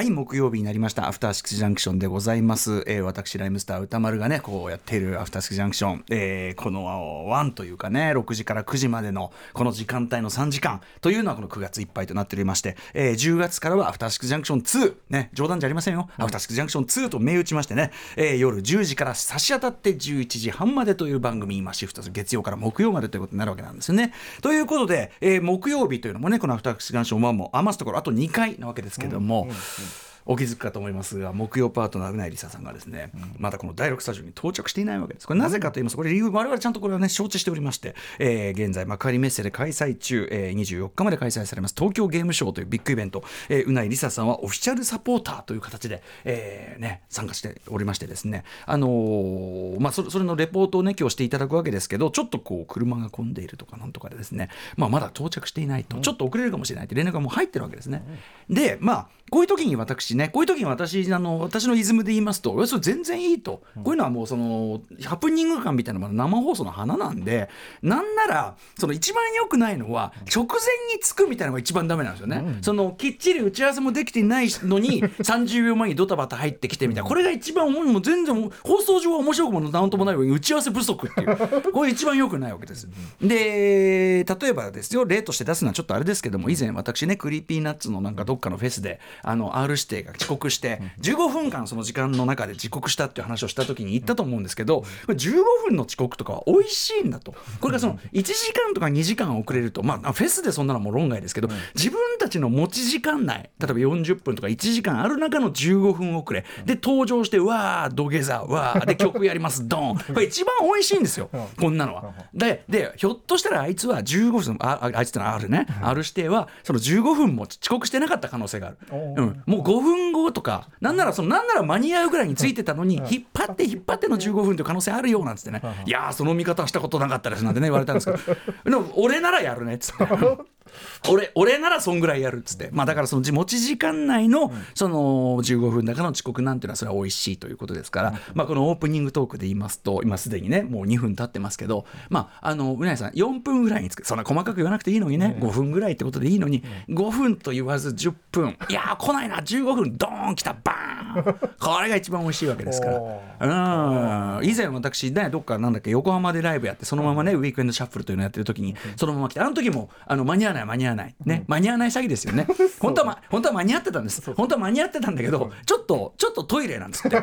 はい木曜日になりました。アフターシックスジャンクションでございます、えー、私ライムスター歌丸がねこうやっているアフターシックスジャンクション、えー、この1というかね6時から9時までのこの時間帯の3時間。というのはこの9月いっぱいとなっておりまして、えー、10月からはアフターシックスジャンクション2ね冗談じゃありませんよ、アフターシックスジャンクション2と銘打ちましてね、えー、夜10時から差し当たって11時半までという番組今シフトする月曜から木曜までということになるわけなんですよね。ということで、えー、木曜日というのもねこのアフターシックスジャンクション1も余すところあと2回なわけですけども、うんうんうんお気づくかと思いますが木曜パートナーうないりささんがですね、うん、まだこの第6スタジオに到着していないわけです。これなぜかと言いますとこれ理由我々ちゃんとこれはね承知しておりまして、えー、現在幕張メッセで開催中、えー、24日まで開催されます東京ゲームショウというビッグイベント、えー、うないりささんはオフィシャルサポーターという形で、えーね、参加しておりましてですね。あのー、まあそれそれのレポートをね今日していただくわけですけどちょっとこう車が混んでいるとかなんとかでですね、まあ、まだ到着していないと、ちょっと遅れるかもしれないって連絡がもう入ってるわけですね、でまあこういう時に私ね。こういう時に私あの私のイズムで言いますとそれ全然いいと、こういうのはもうそのハプニング感みたいなのが生放送の花なんでなんならその一番良くないのは直前に着くみたいなのが一番ダメなんですよね、うん、そのきっちり打ち合わせもできてないのに 30秒前にドタバタ入ってきてみたいな。これが一番もう全然放送上は面白くもなんともないように打ち合わせ不足っていう。これ一番良くないわけです。で例えばですよ例として出すのはちょっとあれですけども以前私ねクリーピーナッツのなんかどっかのフェスであの R 指定が遅刻して15分間その時間の中で遅刻したっていう話をした時に言ったと思うんですけどこれ15分の遅刻とかは美味しいんだと。これがその1時間とか2時間遅れるとまあフェスでそんなのも論外ですけど自分たちの持ち時間内例えば40分とか1時間ある中の15分遅れ。で登場してわー土下座わー。で曲やりますドン。これ一番美味しいんですよこんなのは。ででひょっとしたらあいつは15分ああいつってのはあるね。R 指定はその15分も遅刻してなかった可能性がある。うん、もう5分後とかなんならそのなんなら間に合うぐらいについてたのに引っ張って引っ張っての15分という可能性あるよなんつってね。いやその見方したことなかったですなんてね言われたんですけど。でも俺ならやるねっつって。俺俺ならそんぐらいやるっつって、まあ、だからその持ち時間内のその15分だけの遅刻なんていうのはそれは美味しいということですから、まあ、このオープニングトークで言いますと今すでにねもう2分経ってますけど、まあ、あのうなぎさん4分ぐらいにつく。そんな細かく言わなくていいのにね。5分ぐらいってことでいいのに。5分と言わず10分。いや来ないな。15分ドーン来た。バーン。これが一番美味しいわけですから。うん。以前私ねどっかなんだっけ横浜でライブやってそのままねウィークエンドシャッフルというのをやってる時にそのまま来てあの時もあの間に合わない間に合わない。ね。間に合わない詐欺ですよね。本当は、ま、本当は間に合ってたんです。本当は間に合ってたんだけどちょっとちょっとトイレなんつって。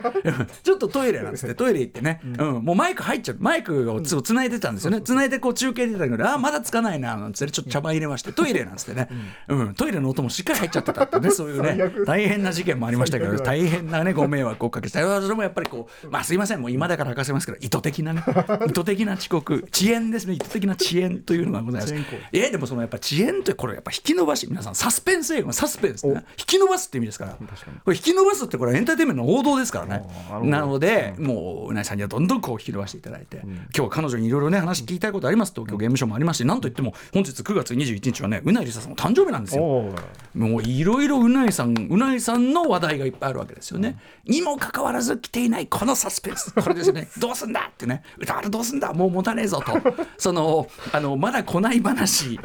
ちょっとトイレなんつ って。トイレ行ってね、うん、もうマイク入っちゃう。マイクをつつないでたんですよね。つないでこう中継出たけどあまだつかないななんつってちょっと茶番入れましてトイレなん。つってね、うん、トイレの音もしっかり入っちゃってたってね。そういうね 大変な事件もありましたけど大変なねご迷惑をおかけしたそれもやっぱりこうまあすいませんもう今だから明かせますけど意図的なね。意図的な遅刻。遅延ですね。意図的な遅延というのがございます。えでもそのやっぱ遅延ってこれやっぱ引き伸ばし皆さんサスペンス映画サスペンスね引き伸ばすって意味ですから。これ引き伸ばすってこれエンターテインメントの王道ですからね。なので、もううなぎさんにはどんどんこう引き伸ばしていただいて、今日は彼女にいろいろね話聞きたいことあります東京ゲームショウもありますしなんといっても本日9月21日はねうなぎりささんの誕生日なんですよ。もういろいろうなぎさんうなぎさんの話題がいっぱいあるわけですよね、にもかかわらず来ていないこのサスペンス。これですね。どうすんだってね。歌わるどうすんだ。もう持たねえぞと。そのあのまだ来ない話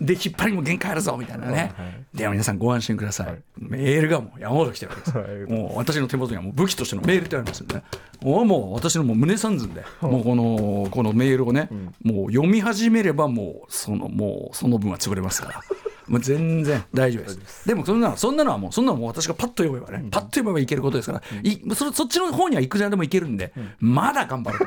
で引っ張りも限界あるぞみたいなね、では皆さんご安心ください、はい、メールがもう山ほど来てるわけです、はい、もう私の手元にはもう武器としてのメールってありますんでね。もう私のもう胸三寸で、もうこのこのメールをね、うん、もう読み始めればもうそのもうその分は潰れますから。もう全然大丈夫です。でもそんなそんなのはもうそんなのも私がパッと読めばね、うん、パッと読めばいけることですから、うん、いそそっちの方にはいくらでもいけるんで、うん、まだ頑張る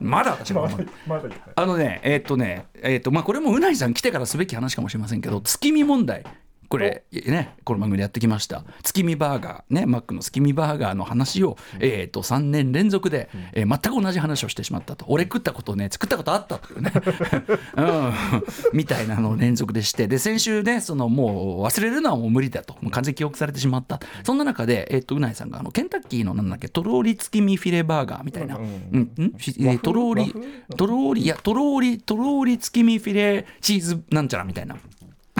まだ私は頑張る。あのねえー、っとねえー、っとまあこれもうなぎさん来てからすべき話かもしれませんけど月見問題これねこの番組でやってきました。月見バーガーねマックの月見バーガーの話を、えー、と3年連続で、えー、全く同じ話をしてしまったと。俺食ったことね作ったことあったっていうね、うん、みたいなのを連続でして。で先週ねそのもう忘れるのはもう無理だと。もう完全に記憶されてしまった。そんな中で、えー、とうないさんがあのケンタッキーのなんだっけとろーり月見フィレバーガーみたいな、うん、うん、とろーりとろーりいやとろーりとろーり月見フィレチーズなんちゃらみたいな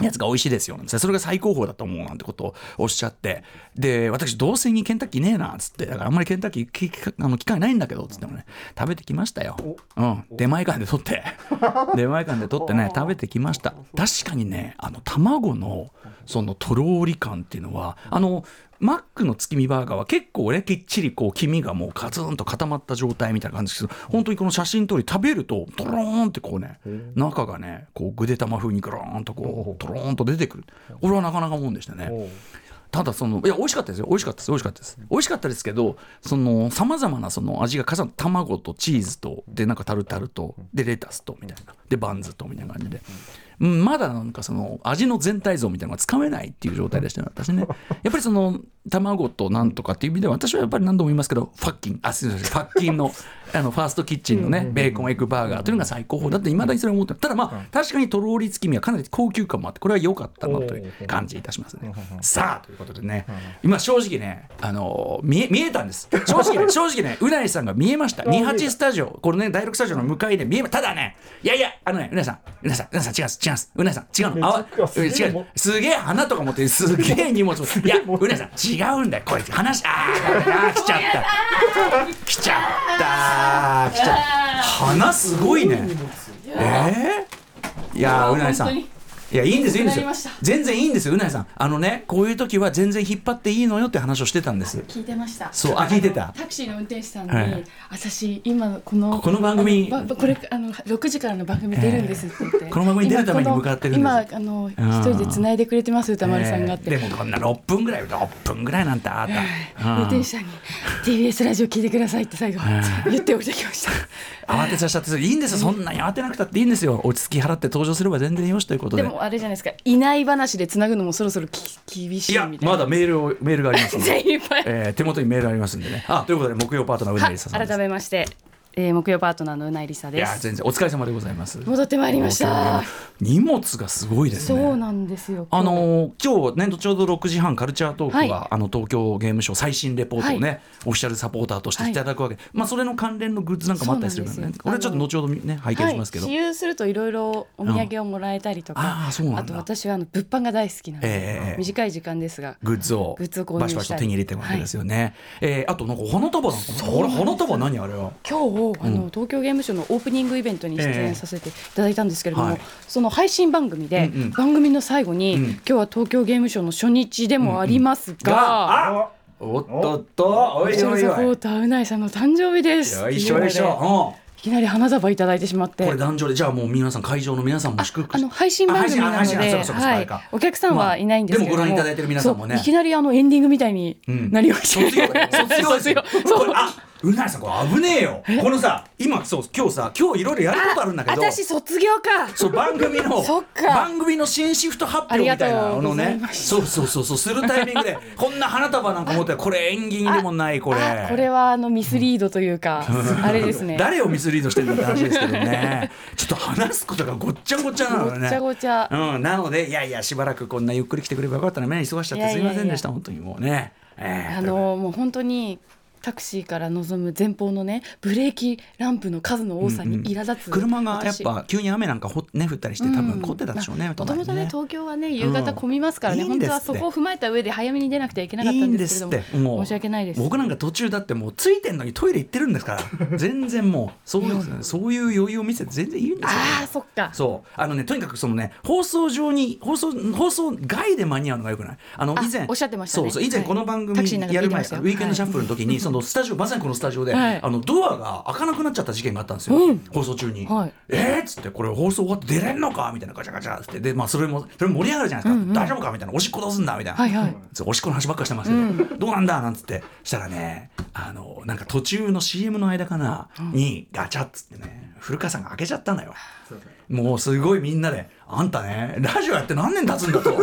やつが美味しいですよ。それが最高峰だと思うなんてことをおっしゃって。で私どうせにケンタッキーねえなっつって。だからあんまりケンタッキーあの機会ないんだけどっつってもね。食べてきましたよ、うん、出前館で取って。出前館で取ってね。食べてきました。確かにねあの卵のそのとろーり感っていうのはあのマックの月見バーガーは結構ねきっちりこう黄身がもうカツンと固まった状態みたいな感じですけど本当にこの写真通り食べるとトローンってこうね中がねこうぐで玉風にグローンとこうトローンと出てくる。これはなかなかもんでしたね。ただそのいや美味しかったですよ。美味しかったです。美味しかったです。美味しかったですけどそのさまざまなその味が重な卵とチーズとでなんかタルタルとでレタスとみたいな。でバンズとみたいな感じで。うんまだなんかその味の全体像みたいなのがつかめないっていう状態でしたね 私ね。やっぱりその卵となんとかっていう意味では私はやっぱり何度も言いますけどファッキン。あすいません。ファッキンの あのファーストキッチンのねベーコンエッグバーガーというのが最高峰だっていまだにそれは思ってるただまあ確かにとろーり月見はかなり高級感もあってこれは良かったなという感じいたしますね。さあということでね。今正直ねあの見え見えたんです。正直ね 正直ねうなりさんが見えました。28スタジオこれね第6スタジオの向かいで見えまただねいやいやあのねうなりさんうなりさんうなりさん違います違います。うなりさん違うの。あわ違う。すげえ花とか持ってすげえ荷物いやうなりさん違うんだよ。これ話あー来ちゃった。来ちゃった。来ちゃった。花すごいね。えー、いやーうなりさんいやいいんですいいんですよ。全然いいんですようなりさん。あのねこういう時は全然引っ張っていいのよって話をしてたんです。聞いてました。そうあ聞いてた。タクシーの運転手さんに、はい。私今このこの番組これあの6時からの番組出るんですって言って、この番組に出るために向かってる今あの一人で繋いでくれてます歌丸さんがって、えーでもこんな6分ぐらい6分ぐらいなんてあった、運転手さんに TBS ラジオ聞いてくださいって最後言って降りてきました慌てさせちゃっていいんですよ。そんなに慌てなくたっていいんですよ。落ち着き払って登場すれば全然よしということででもあれじゃないですか。いない話で繋ぐのもそろそろき厳しいみたいな。まだメールをメールがありますん じゃあで、えー手元にメールありますんでね。あということで木曜パートナーうなはりささん改めまして、えー、木曜パートナーのうないりさいです。や全然お疲れ様でございます。戻ってまいりました。荷物がすごいですね。そうなんですよ。あのー今日ねちょうど6時半カルチャートークは、はい。あの東京ゲームショウ最新レポートをね、オフィシャルサポーターとしてい。ただくわけ、まあそれの関連のグッズなんかもあったりするからね。これちょっと後ほどね拝見しますけど、はい、私有するといろいろお土産をもらえたりとか、ああそうなんだ。と私はあの物販が大好きなので、ええ短い時間ですがグッズをグッズを購入バシバシしたいと手に入れてるわけですよね、えーあとなんか花束なんかも。あれ花束何あれは？今日あの、東京ゲームショウのオープニングイベントに出演させていただいたんですけれども、はい。その配信番組で、うんうん。番組の最後に、うん。今日は東京ゲームショウの初日でもありますが、あおっとっと。おいおいおい。ルサポーターうないさんの誕生日です。よいしょ。よいしょ、いきなり花束いただいてしまって。うん、これ壇上でじゃあもう皆さん会場の皆さんも祝福あの配信番組なので、はい。お客さんはいないんですけれども、まあでもご覧いただいてる皆さんもね。いきなりあのエンディングみたいにうんなりました、卒業だよ卒業ですよ。卒業。そううなりさんこれ危ねえよ。このさ今そう今日さ今日いろいろやることあるんだけど。私卒業か。そう番組の 番組の新シフト発表みたいなのね。そうそうそうそうするタイミングで こんな花束なんか持ってこれ縁起でもないこれ。あこれはあのミスリードというか、あれですね。誰をミスリードしてるんだって話ですけどね。ちょっと話すことがごっちゃごちゃなのね。ごっちゃごちゃ。うん、なのでいやいやしばらくこんなゆっくり来てくればよかったな目忙しちゃってすいませんでした。いやいやいや。本当にもうね、えーあのもう本当にタクシーから望む前方のねブレーキランプの数の多さに苛立つ、車がやっ私ぱ急に雨なんかほ、ね、降ったりして多分凝ってたでしょうね、もともとね。東京はね夕方混みますからね、うん本当はそこを踏まえた上で早めに出なくてはいけなかったんですけれども。申し訳ないです。僕なんか途中だってもうついてんのにトイレ行ってるんですから。全然もうそうです、ね、そういう余裕を見せて全然いいんですよ、ああそっか。そう。あのねとにかくそのね放送上に放送放送外で間に合うのがよくない？あのあ以前おっしゃってましたね。そうそう以前この番組やる前見てましたよ。ウィークエンドシャッフルの時に、そのスタジオまさにこのスタジオで、はい。あのドアが開かなくなっちゃった事件があったんですよ、うん。放送中に、はい。えーっつってこれ放送終わって出れんのか？みたいなガチャガチャっつって。でまあそれもそれ盛り上がるじゃないですか、うんうん。大丈夫か？みたいな。おしっこどうすんだ？みたいな、はいはい。おしっこの話ばっかりしてますけど、どうなんだ？なんつって。したらねあのなんか途中の CM の間かな、にガチャっつってね古川さんが開けちゃったのよ。もうすごいみんなで「あんたねラジオやって何年経つんだ」と。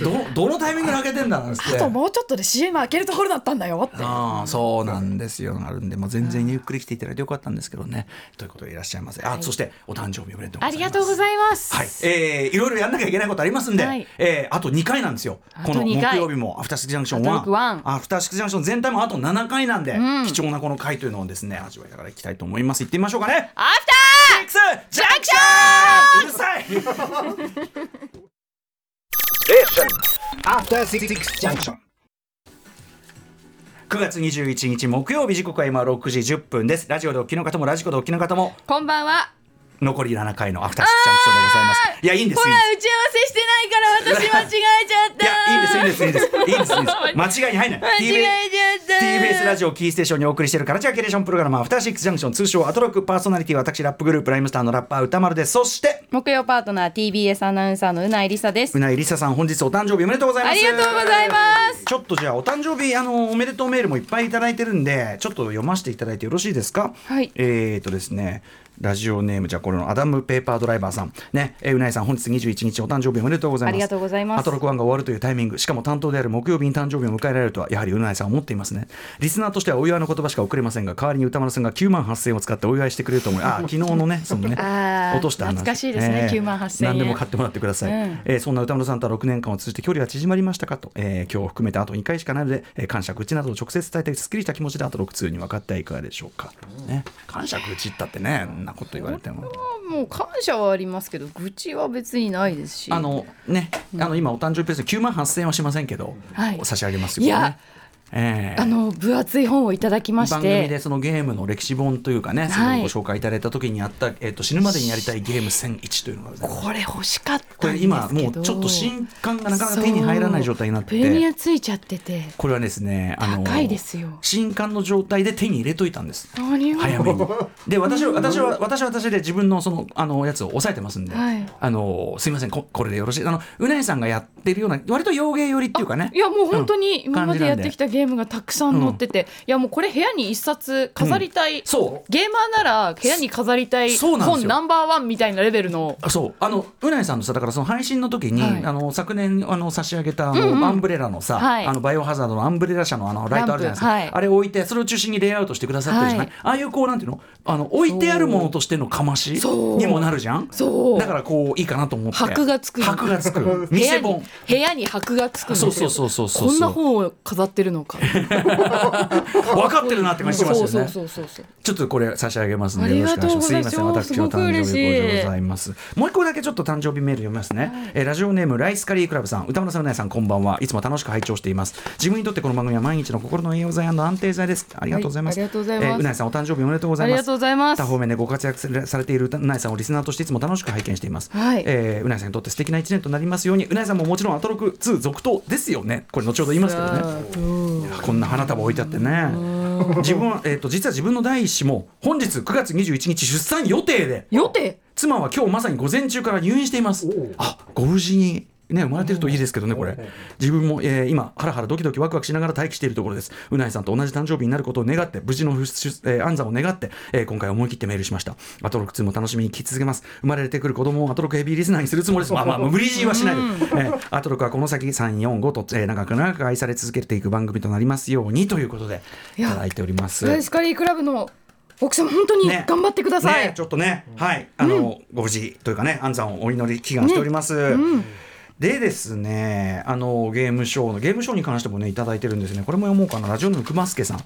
どどのタイミングで開けてんだなんて。あともうちょっとで CM 開けるところだったんだよって。ああそうなんですよ。あるんでもう全然ゆっくり来ていただいてよかったんですけどね。ということでいらっしゃいませあ、そしてお誕生日おめでとうございます。ありがとうございます。はい、えー、いろいろやんなきゃいけないことありますんで、はい。えーあと2回なんですよ。この木2回曜日もアフターシックスジャンクションアフターシックスワン。1アフターシックスジャンクション全体もあと7回なんで、ん。貴重なこの回というのをですね味わいながらいきたいと思います。行ってみましょうかね。アフシックスジャンクションさい。After Six Junction. 9月21日木曜日時刻は今6時10分です。ラジオでお聞きの方もラジコでお聞きの方も。こんばんは残り7回のアフターシックスジャンクションでございます。いやいいんですほら打ち合わせしてないから私間違えちゃったいやいいんですいいんですいいんです。いいんです間違いに入んない。間違えちゃった。TBS ラジオキーステーションにお送りしているカルチャーキュレーションプログラムアフターシックスジャンクション通称アトロックパーソナリティ私ラップグループライムスターのラッパー歌丸です。そして木曜パートナー TBS アナウンサーのうないりさです。うないりささん本日お誕生日おめでとうございますありがとうございます。ちょっとじゃあお誕生日あのおめでとうメールもいっぱいいただいてるんでちょっと読ませていただいてよろしいですか？はい。えーとですねラジオネームじゃあこれのアダムペーパードライバーさん。ねえーうないさん本日21日お誕生日おめでとうございます。ありがとうございます。アトロクワンが終わるというタイミング。しかも担当である木曜日に誕生日を迎えられるとはやはりうないさん思っていますね。リスナーとしてはお祝いの言葉しか送れませんが代わりに歌丸さんが9万8000円を使ってお祝いしてくれると思いあ昨日のね そのね落とした話。懐かしいですね。9万8000円。何でも買ってもらってください、うん。えーそんな歌丸さんとは6年間を通じて距離が縮まりましたかと、えー今日を含めてあと2回しかないので、えー感謝口などを直接伝えてすっきりした気持ちであと6通に分かってはいかがでしょうか、ね、感謝口ったってねなこと言われても。もう感謝はありますけど愚痴は別にないですし。あのね、あの今お誕生日プレゼント9万8000円はしませんけど、はい。差し上げますよ、ね、いやえーあの分厚い本をいただきまし番組てでそのゲームの歴史本というかね、それをご紹介いただいた時にあった、えっと死ぬまでにやりたいゲーム1001というのがこれ欲しかったんですけど。これ今もうちょっと新刊がなかなか手に入らない状態になって。プレミてアついちゃってて。これはですねあの高いですよ。新刊の状態で手に入れといたんです。早めに。で私は私は私は私で自分のそのあのやつを抑えてますんで、はい。あのすいませんここれでよろしい。あのうなえさんがやってるような割と洋芸寄りっていうかね。いやもう本当にうん。今までやってきたゲームがたくさん載ってて、いやもうこれ部屋に一冊飾りたい、そう。ゲーマーなら部屋に飾りたい本ナンバーワンみたいなレベルの。あそう。あのうなえさんのさだからその配信の時に、はい。あの昨年あの差し上げたあの、うんうん。アンブレラのさ、はい。あのバイオハザードのアンブレラ社のあのライトあるじゃないですか、はい。あれを置いてそれを中心にレイアウトしてくださってるじゃない、はい。ああいうこうなんていうのあの置いてあるものとしてのかましそう。にもなるじゃん。そう。だからこういいかなと思って。箔がつく。箔がつく。部屋に店本。部屋に箔がつくそうそうそうそうそう。こんな本を飾ってるのか 分かってるなって感じしますよねちょっとこれ差し上げますのでよろしくお願いします。すいません、私の誕生日でございます。もう一個だけちょっと誕生日メール読みますね。えーラジオネームライスカリークラブさん、歌村さん、うなえさん、こんばんは。いつも楽しく拝聴しています。自分にとってこの番組は毎日の心の栄養剤安定剤です。ありがとうございます。はいありがとうございますえーうなえさん、お誕生日おめでとうございます。ありがとうございます他方面でご活躍されているうなえさんをリスナーとしていつも楽しく拝見しています。はいえーうなえさんにとって素敵な一年となりますように、うなえさんももちろんアトロク2続投ですよね。これ後ほど言いますけどね。こんな花束置いてあってね。自分は、えっ、と、実は自分の第一子も、本日9月21日出産予定で。予定？妻は今日まさに午前中から入院しています。あ、ご無事に。ね、生まれてるといいですけどね、これ。自分も、えー今、ハラハラドキドキワクワクしながら待機しているところです。うなえさんと同じ誕生日になることを願って、無事のえー安産を願って、えー今回思い切ってメールしました。アトロック2も楽しみに聞き続けます。生まれてくる子供をアトロックヘビーリスナーにするつもりです。まあまあ、無理強いはしないで。えーアトロックはこの先3、4、5と、えー長く長く愛され続けていく番組となりますようにということで、いただいております。ライスカリークラブの奥様本当にね頑張ってください、ね、ちょっとね、はい、あの、ご無事というかね、安産をお祈り祈願しております。でですね、あのゲームショーのゲームショーに関してもねいただいてるんですね。これも読もうかな。ラジオネームくますけさん、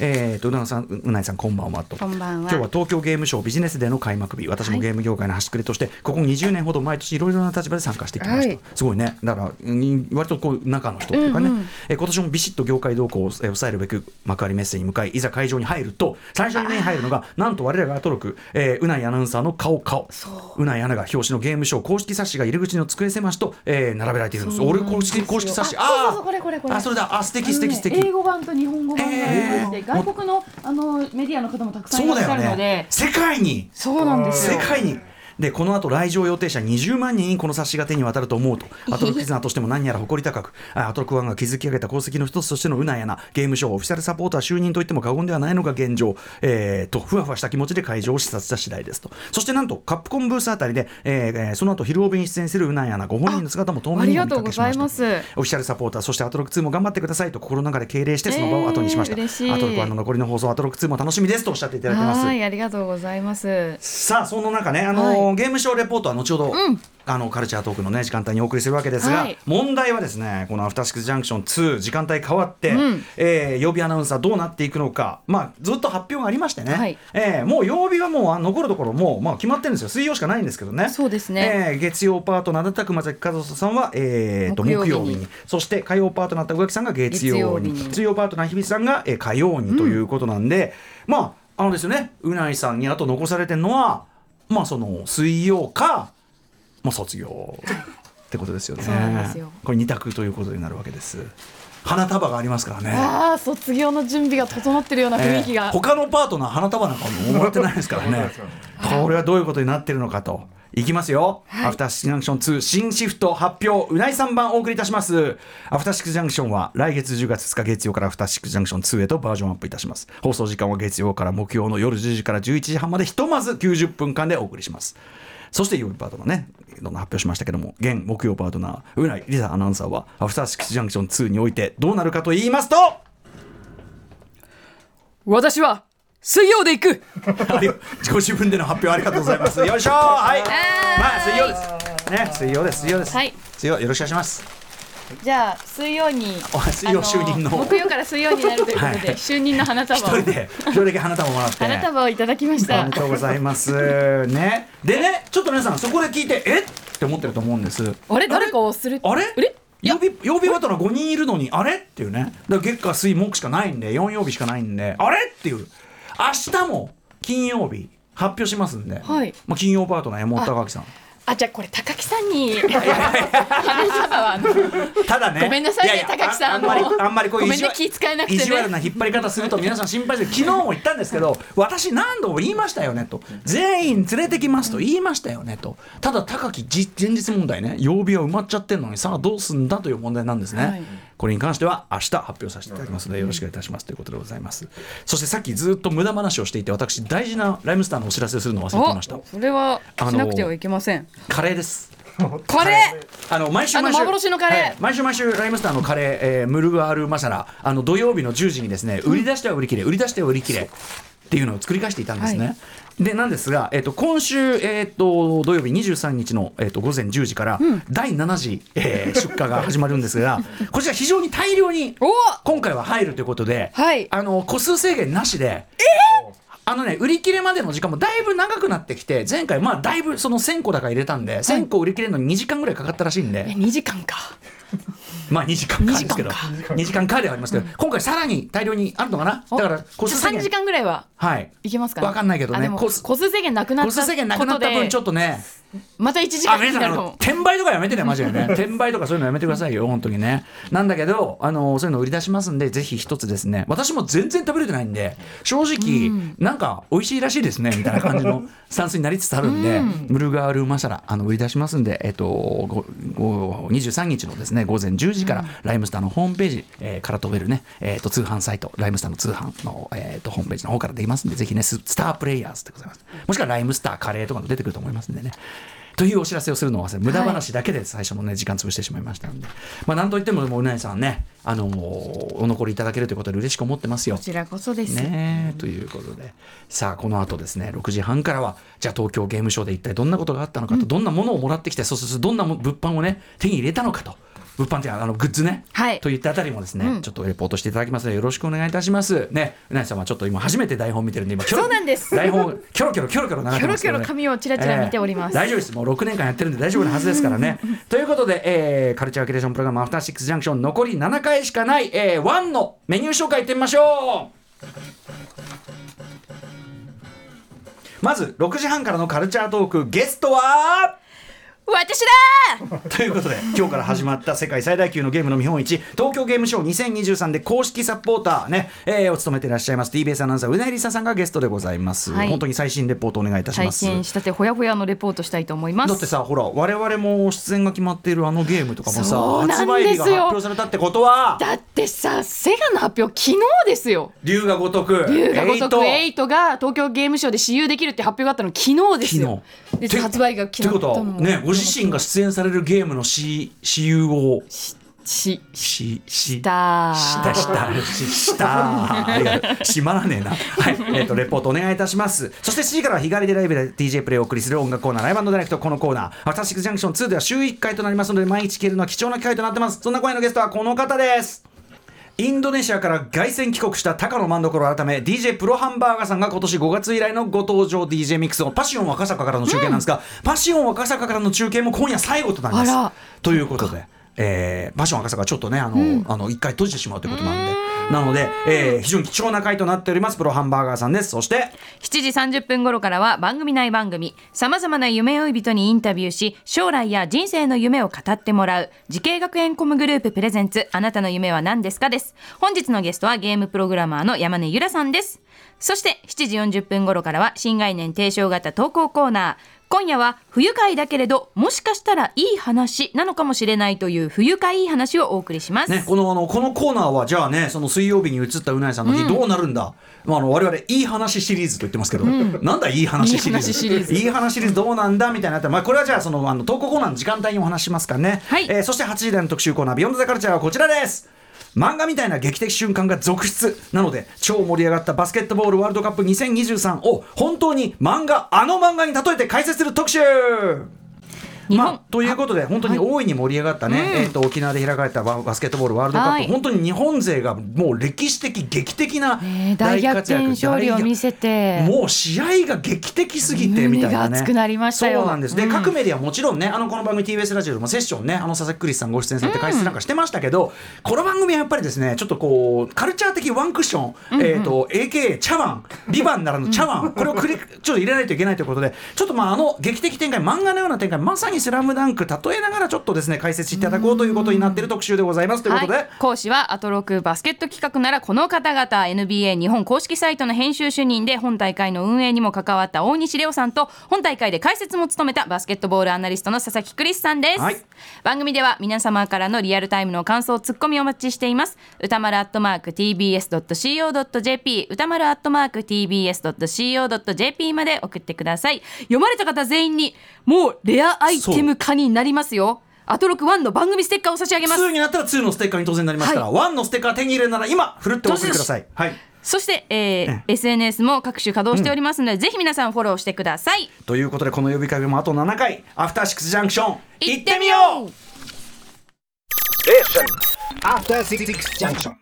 えー、とうななさん、うなえさんこんばんはと。こんばんは今日は東京ゲームショービジネスデーの開幕日。私もゲーム業界の端くれとして、ここ20年ほど毎年いろいろな立場で参加してきました。はいすごいね。だからうん割とこう中の人というかね、えー今年もビシッと業界動向をえー抑えるべく幕張メッセに向かいいざ会場に入ると最初に目に入るのがなんと我らがアトロク、えーうないアナウンサーの顔顔うないアナが表紙のゲームショー公式冊子が入り口の机狭しと、えー並べられているんです。俺公式公式冊子。あそうこれこれこれ。あそれだ。あ素敵素敵素敵。英語版と日本語版がありて、えー。外国のあのメディアの方もたくさんいらっしゃるので。ね。世界に。そうなんですよ。世界にでこの後来場予定者20万人にこの冊子が手に渡ると思うと。アトロックリスナーとしても何やら誇り高くあアトロックワンが築き上げた功績の一つとしてのうなやなゲームショーオフィシャルサポーター就任といっても過言ではないのが現状、えー、とふわふわした気持ちで会場を視察した次第ですと。そしてなんとカップコンブースあたりで、えーえーその後昼帯に出演するうなやなご本人の姿も透明にお見かけしましたありがとうございます。オフィシャルサポーターそしてアトロック2も頑張ってくださいと心の中で敬礼してその場を後にしました、えーアトロック1の残りの放送アトロック2も楽しみですとおっしゃっていただいてます。はいありがとうございます。さあその中ね、あのーはゲームショーレポートは後ほど、うん。あのカルチャートークのね時間帯にお送りするわけですが、はい。問題はですねこの「アフターシックスジャンクション2」時間帯変わって、うん。えー曜日アナウンサーどうなっていくのか、まあ、ずっと発表がありましてね、はい。えーもう曜日はもうあ残るところもう、まあ、決まってるんですよ。水曜しかないんですけどね。そうですね。えー月曜パートナーだった熊崎和人さんは、えーと木木曜日に。そして火曜パートナーだった宇垣さんが月曜に。水曜パートナー日比さんが、えー火曜にということなんで、まああのですよねうないさんにあと残されてるのはまあその水曜か、まあ、卒業ってことですよね。そうなんですよ。これ二択ということになるわけです。花束がありますからね。ああ卒業の準備が整ってるような雰囲気が、えー他のパートナー花束なんかももらってないですからね。これはどういうことになってるのかといきますよ、アフターシックスジャンクション2新シフト発表うないさん版お送りいたします。アフターシックスジャンクションは来月10月2日月曜からアフターシックスジャンクション2へとバージョンアップいたします。放送時間は月曜から木曜の夜10時から11時半までひとまず90分間でお送りします。そして曜日パートナーね、どんどん発表しましたけども、現木曜パートナー、うないりさアナウンサーは、アフターシックスジャンクション2においてどうなるかと言いますと、私は水曜で行くありご自分での発表ありがとうございます。よいしょはい。まあ水曜です。ね、水曜です。水曜です。はい水曜よろしくお願いします。じゃあ水曜にあ水曜就任のあ木曜から水曜になるということで、はい就任の花束を一人で一人だけ花束もらって。花束をいただきましたおめでとうございます。ね。でね、ちょっと皆さんそこで聞いてえ？って思ってると思うんです。あれ？誰かをする？あれ？あれ曜日曜日バトラー5人いるのにあれ？っていうねだから月火水木しかないんで4曜日しかないんであれ？っていう明日も金曜日発表しますんで、はい。まあ、金曜パートナー山本隆明さん。あじゃあこれ高木さんに。ただね。ごめんなさいね高木さんああんまりあんまりこうごめんね意地悪気使えなくてね。意地悪な引っ張り方すると皆さん心配して昨日も言ったんですけど私何度も言いましたよねと。全員連れてきますと言いましたよねと。ただ高木じ前日問題ね。曜日は埋まっちゃってるのにさあどうすんだという問題なんですね、はいこれに関しては明日発表させていただきますのでよろしくお願いいたしますということでございます。そしてさっきずっと無駄話をしていて私大事なライムスターのお知らせをするのを忘れていました。おそれはしなくてはいけません、カレーです。カレー。あの毎週あの毎週幻のカレー。はい。毎週毎週ライムスターのカレー、えームルガールマサラ。あの土曜日の10時にですね売り出しては売り切れ売り出しては売り切れっていうのを作り返していたんですね。はでなんですが、えっと今週、えっと土曜日23日の、えっと午前10時から、第7次、えー出荷が始まるんですが こちら非常に大量にお！今回は入るということで、はい。あの個数制限なしで。あのね、売り切れまでの時間もだいぶ長くなってきて前回まあだいぶその1000個だから入れたんで1000個売り切れるのに2時間ぐらいかかったらしいんで、え2時間かまあ2時間かですけど。2時間か。ではありますけど、今回さらに大量にあるのかな？だから個数制3限時間ぐらいははい。いけますかね？わかんないけどね。あでも個数個数制限なくなった個数制限なくなった分ちょっとねまた1時あ間に皆さん転売とかやめてねマジでね。転売とかそういうのやめてくださいよ本当にね。なんだけどあのそういうの売り出しますんでぜひ一つですね。私も全然食べれてないんで正直、なんか美味しいらしいですねみたいな感じの スタンスになりつつあるんで、ムルガールマサラあの売り出しますんでえっとごご23日のですね午前10時から、ライムスターのホームページ、えーから飛べるね、えー、と通販サイトライムスターの通販の、えー、とホームページの方からできますんでぜひねススタープレイヤーズでございます。もしくはライムスターカレーとかも出てくると思いますんでねというお知らせをするのを忘れ無駄話だけで最初のね時間潰してしまいましたので、まあなんといってももううなぎさんねあのーお残りいただけるということで嬉しく思ってますよ。こちらこそです、ねえということで。さあこの後ですね6時半からはじゃあ東京ゲームショウで一体どんなことがあったのかと、どんなものをもらってきてそうするとどんなも物販をね手に入れたのかと物販っていうのはあのグッズね、はい。といったあたりもですね、ちょっとレポートしていただきます。のでよろしくお願いいたします。ねうなぎさんはちょっと今初めて台本見てるんで今そうなんです。台本キョロキョロキョロキョロ流れてますけど、ね、キョロキョロ紙をチラチラ見ております。大丈夫です。もう6年間やってるんで大丈夫なはずですからね。ということで、えーカルチャーキュレーションプログラムアフターシックスジャンクション残り7回しかない、えー、1のメニュー紹介いってみましょう。まず6時半からのカルチャートークゲストは私だということで今日から始まった世界最大級のゲームの見本市東京ゲームショウ2023で公式サポーターね、えーお務めていらっしゃいます TBS アナウンサーうなえりささんがゲストでございます、はい。本当に最新レポートお願いいたし最ます。新したてほやほやのレポートしたいと思います。だってさほら我々も出演が決まっているあのゲームとかもさ発売日が発表されたってことはだってさセガの発表昨日ですよ。龍が如く龍が如くエイト。8が東京ゲームショウで私有できるって発表があったの昨日ですよ。昨日。で発売がということはねご自身が出演されるゲームの私私有を。ししし。したしたした。ししたありがとう閉まらねえな。はい。えっ、と レポートお願いいたします。そして7時からは日帰りでライブで DJ プレイをお送りする音楽コーナーライブダイレクトこのコーナー。アフターシックスジャンクション2では週1回となりますので毎日聞けるのは貴重な機会となってます。そんな今夜のゲストはこの方ですインドネシアから凱旋帰国した高野万所改め DJ プロハンバーガーさんが今年5月以来のご登場 DJ ミックスのパシオン赤坂からの中継なんですが、パシオン赤坂からの中継も今夜最後となります。ということで、えー、パシオン赤坂ちょっとねあの、あの一回閉じてしまうということなんで、なので、えー非常に貴重な回となっております。プロハンバーガーさんです。そして7時30分頃からは番組内番組。さまざまな夢追い人にインタビューし将来や人生の夢を語ってもらう。滋慶学園 COM グループプレゼンツ。あなたの夢は何ですか？です。本日のゲストはゲームプログラマーの山根ゆらさんです。そして7時40分頃からは新概念提唱型投稿コーナー。今夜は不愉快だけれどもしかしたらいい話なのかもしれないという不愉快いい話をお送りします、ね、このあのこのコーナーはじゃあねその水曜日に移ったうなえさんの日どうなるんだ、まあ、あの我々いい話シリーズと言ってますけど、なんだいい話シリーズ？いい話シリーズ。いい話シリーズどうなんだみたいなったらまあ、これはじゃあそのあの投稿コーナーの時間帯にお話ししますからね、はい。えーそして8時台の特集コーナー「ビヨンドザカルチャーはこちらです漫画みたいな劇的瞬間が続出なので超盛り上がったバスケットボールワールドカップ2023を本当に漫画あの漫画に例えて解説する特集まあ、ということで本当に大いに盛り上がったね、えー、と沖縄で開かれたババスケットボールワールドカップ、はい。本当に日本勢がもう歴史的劇的なね大逆転勝利を見せて。もう試合が劇的すぎてみたいなね。熱くなりましたよ。そうなんです。で、各メディアもちろんねあのこの番組 TBS ラジオでもセッションねあの佐々木クリスさんご出演されて解説なんかしてましたけど、この番組はやっぱりですねちょっとこうカルチャー的ワンクッション、えー、と AKA 茶碗ビバンならぬ茶碗これをクリちょっと入れないといけないということでちょっとまああの劇的展開漫画のような展開まさに「スラムダンク例えながらちょっとですね解説していただこうということになっている特集でございます。ということで、はい、講師はアトロクバスケット企画ならこの方々 NBA 日本公式サイトの編集主任で本大会の運営にも関わった大西レオさんと本大会で解説も務めたバスケットボールアナリストの佐々木クリスさんです、はい。番組では皆様からのリアルタイムの感想ツッコミをお待ちしています。歌丸アットマーク TBS.CO.JP 歌丸アットマーク TBS.CO.JP まで送ってください。読まれた方全員にもうレアアイテム化になりますよ。アトロク1の番組ステッカーを差し上げます。2になったら2のステッカーに当然なりますから、1のステッカー手に入れるなら今ふるってお送りください。はい。そして、えー SNS も各種稼働しておりますので、ぜひ皆さんフォローしてください。ということでこの呼びかけもあと7回。アフターシックスジャンクション行ってみよう。After Six Junction.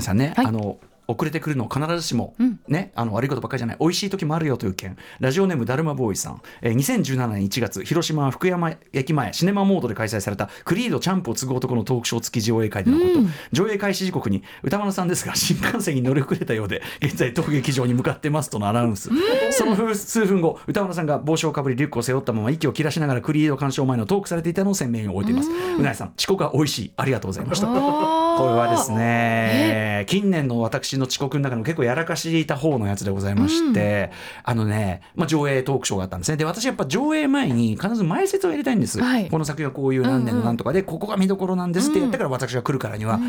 さんね、はい。あの遅れてくるの必ずしも、ねあの悪いことばっかりじゃない。美味しい時もあるよという件。ラジオネームだるまボーイさん、えー2017年1月広島福山駅前シネマモードで開催されたクリードチャンプを継ぐ男のトークショー付き上映会でのこと、上映開始時刻に歌丸さんですが 新幹線に乗り遅れたようで現在当劇場に向かってますとのアナウンス、その数数分後歌丸さんが帽子をかぶりリュックを背負ったまま息を切らしながらクリード鑑賞前のトークされていたのを鮮明に覚えています。うなえさん遅刻は美味しい。ありがとうございましたこれはですね近年の私の遅刻の中でも結構やらかしていた方のやつでございまして、あのね、まあ、上映トークショーがあったんですね。で私やっぱ上映前に必ず前説をやりたいんです、はい。この作品はこういう何年のなんとかで、ここが見どころなんですって言ったから私が来るからには、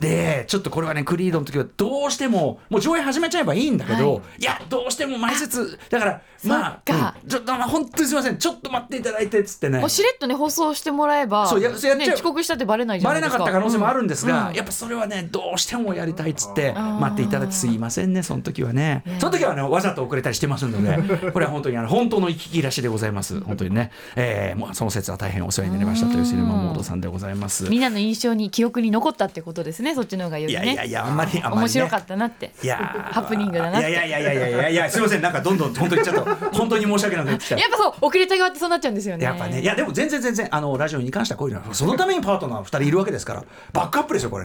でちょっとこれはねクリードの時はどうしてももう上映始めちゃえばいいんだけど、い、やどうしても前説。だからまあうん。ちょっとまあ本当にすみません。ちょっと待っていただいてっつってね。もうしれっとね放送してもらえばそうややっちゃう。ね、遅刻したってバレないじゃバレなないですか。かった可能性もあるんですが、うんやっぱそれはねどうしてもやりたいっつって待っていただいてすいませんねその時はね。その時はねわざと遅れたりしてますので これは本当にあの本当の行き来らしでございます。本当にね、えー、もうその説は大変お世話になりましたというシネマモードさんでございます。みんなの印象に記憶に残ったってことですねそっちの方がよいりね。やいやいやあんまりあんまり、ね、面白かったなって。いやー。ハプニングだなって。いやいやいやいやいやいやすいません。なんかどんどん本当にちょっと本当に申し訳なくなってきた。やっぱそう遅れた側ってそうなっちゃうんですよね。やっぱねいやでも全然全然あのラジオに関してはこういうのはそのためにパートナー2人いるわけですからバックアップですよこれ